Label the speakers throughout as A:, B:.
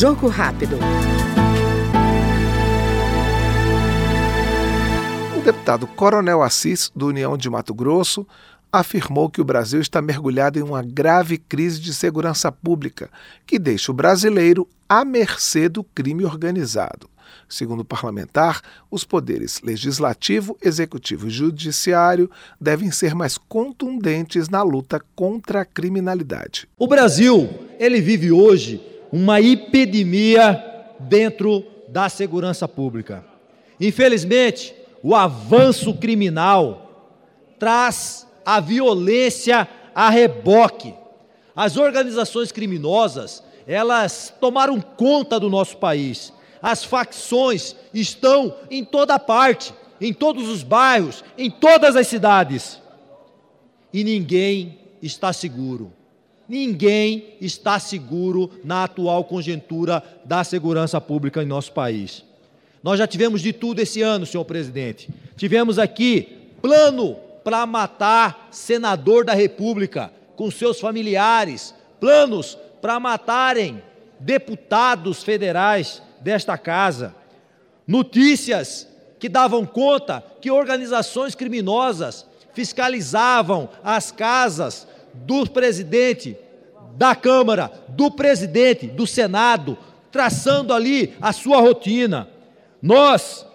A: Jogo rápido.
B: O deputado Coronel Assis, do União de Mato Grosso, afirmou que o Brasil está mergulhado em uma grave crise de segurança pública, que deixa o brasileiro à mercê do crime organizado. Segundo o parlamentar, os poderes legislativo, executivo e judiciário devem ser mais contundentes na luta contra a criminalidade.
C: O Brasil, ele vive hoje uma epidemia dentro da segurança pública. Infelizmente, o avanço criminal traz a violência a reboque. As organizações criminosas, elas tomaram conta do nosso país. As facções estão em toda parte, em todos os bairros, em todas as cidades. E ninguém está seguro. Ninguém está seguro na atual conjuntura da segurança pública em nosso país. Nós já tivemos de tudo esse ano, senhor presidente. Tivemos aqui plano para matar senador da República com seus familiares, planos para matarem deputados federais desta casa. Notícias que davam conta que organizações criminosas fiscalizavam as casas do presidente da Câmara, do presidente do Senado, traçando ali a sua rotina. Nós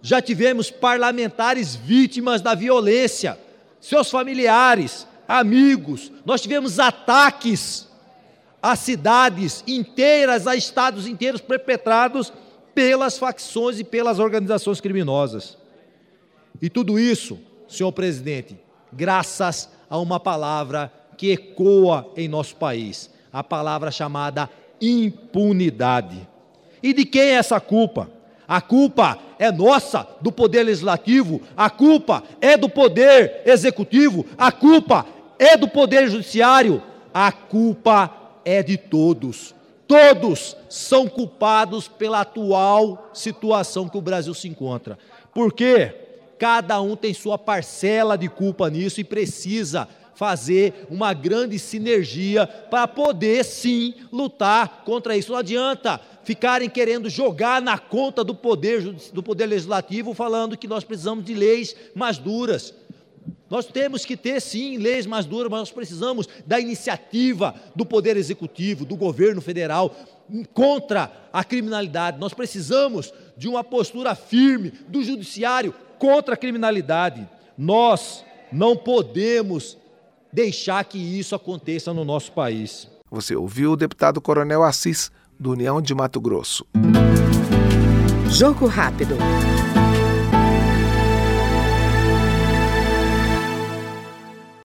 C: já tivemos parlamentares vítimas da violência, seus familiares, amigos, nós tivemos ataques a cidades inteiras, a estados inteiros perpetrados pelas facções e pelas organizações criminosas. E tudo isso, senhor presidente, graças a uma palavra que ecoa em nosso país, a palavra chamada impunidade. E de quem é essa culpa? A culpa é nossa, do poder legislativo, a culpa é do poder executivo, a culpa é do poder judiciário, a culpa é de todos. Todos são culpados pela atual situação que o Brasil se encontra. Porque cada um tem sua parcela de culpa nisso e precisa fazer uma grande sinergia para poder sim lutar contra isso. Não adianta ficarem querendo jogar na conta do poder do poder legislativo falando que nós precisamos de leis mais duras. Nós temos que ter sim leis mais duras, mas nós precisamos da iniciativa do poder executivo, do governo federal contra a criminalidade. Nós precisamos de uma postura firme do judiciário contra a criminalidade. Nós não podemos deixar que isso aconteça no nosso país.
B: Você ouviu o deputado Coronel Assis, do União de Mato Grosso.
A: Jogo rápido.